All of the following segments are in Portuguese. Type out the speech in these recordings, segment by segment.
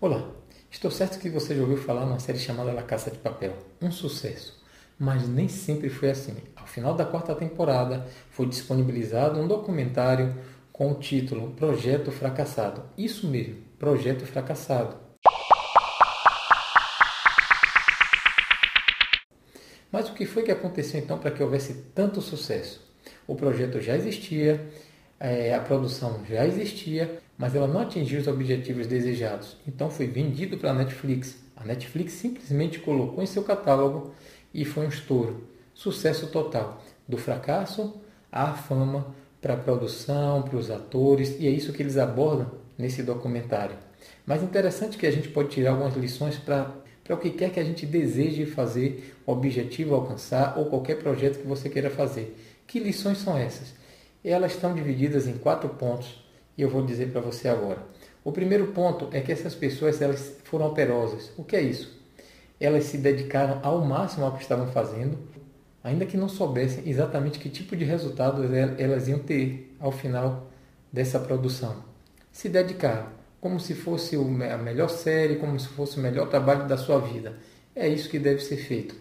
Olá, estou certo que você já ouviu falar numa série chamada La Caça de Papel. Um sucesso. Mas nem sempre foi assim. Ao final da quarta temporada, foi disponibilizado um documentário com o título Projeto Fracassado. Isso mesmo, Projeto Fracassado. Mas o que foi que aconteceu então para que houvesse tanto sucesso? O projeto já existia, é, a produção já existia, mas ela não atingiu os objetivos desejados. Então foi vendido para a Netflix. A Netflix simplesmente colocou em seu catálogo e foi um estouro. Sucesso total. Do fracasso à fama, para a produção, para os atores, e é isso que eles abordam nesse documentário. Mas interessante que a gente pode tirar algumas lições para o que quer que a gente deseje fazer, objetivo alcançar ou qualquer projeto que você queira fazer. Que lições são essas? Elas estão divididas em quatro pontos e eu vou dizer para você agora. O primeiro ponto é que essas pessoas elas foram operosas. O que é isso? Elas se dedicaram ao máximo ao que estavam fazendo, ainda que não soubessem exatamente que tipo de resultado elas iam ter ao final dessa produção. Se dedicaram como se fosse a melhor série, como se fosse o melhor trabalho da sua vida. É isso que deve ser feito.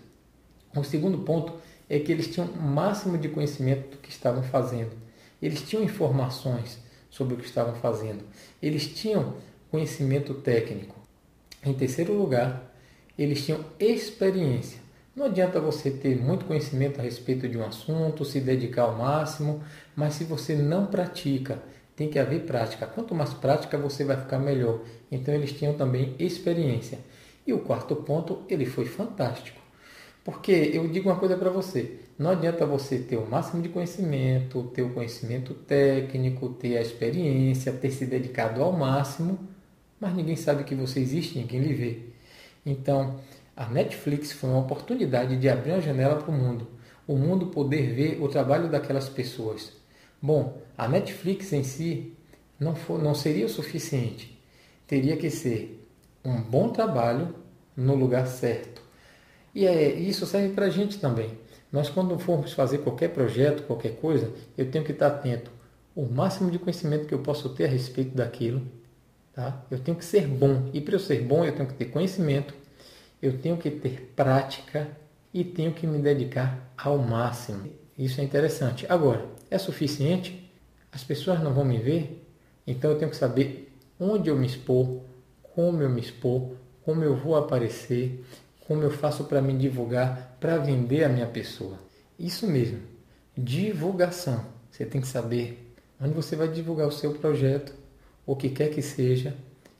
O segundo ponto é que eles tinham o máximo de conhecimento do que estavam fazendo. Eles tinham informações sobre o que estavam fazendo. Eles tinham conhecimento técnico. Em terceiro lugar, eles tinham experiência. Não adianta você ter muito conhecimento a respeito de um assunto, se dedicar ao máximo, mas se você não pratica, tem que haver prática. Quanto mais prática, você vai ficar melhor. Então eles tinham também experiência. E o quarto ponto, ele foi fantástico. Porque eu digo uma coisa para você: não adianta você ter o máximo de conhecimento, ter o conhecimento técnico, ter a experiência, ter se dedicado ao máximo, mas ninguém sabe que você existe, ninguém lhe vê. Então, a Netflix foi uma oportunidade de abrir uma janela para o mundo, o mundo poder ver o trabalho daquelas pessoas. Bom, a Netflix em si não, for, não seria o suficiente. Teria que ser um bom trabalho no lugar certo e é, isso serve para a gente também. Nós, quando formos fazer qualquer projeto, qualquer coisa, eu tenho que estar atento. O máximo de conhecimento que eu posso ter a respeito daquilo. Tá? Eu tenho que ser bom. E para eu ser bom, eu tenho que ter conhecimento, eu tenho que ter prática e tenho que me dedicar ao máximo. Isso é interessante. Agora, é suficiente? As pessoas não vão me ver? Então eu tenho que saber onde eu me expor, como eu me expor, como eu vou aparecer, como eu faço para me divulgar, para vender a minha pessoa. Isso mesmo, divulgação. Você tem que saber onde você vai divulgar o seu projeto, o que quer que seja,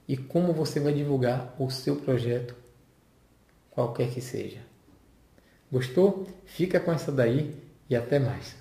e como você vai divulgar o seu projeto, qualquer que seja. Gostou? Fica com essa daí e até mais.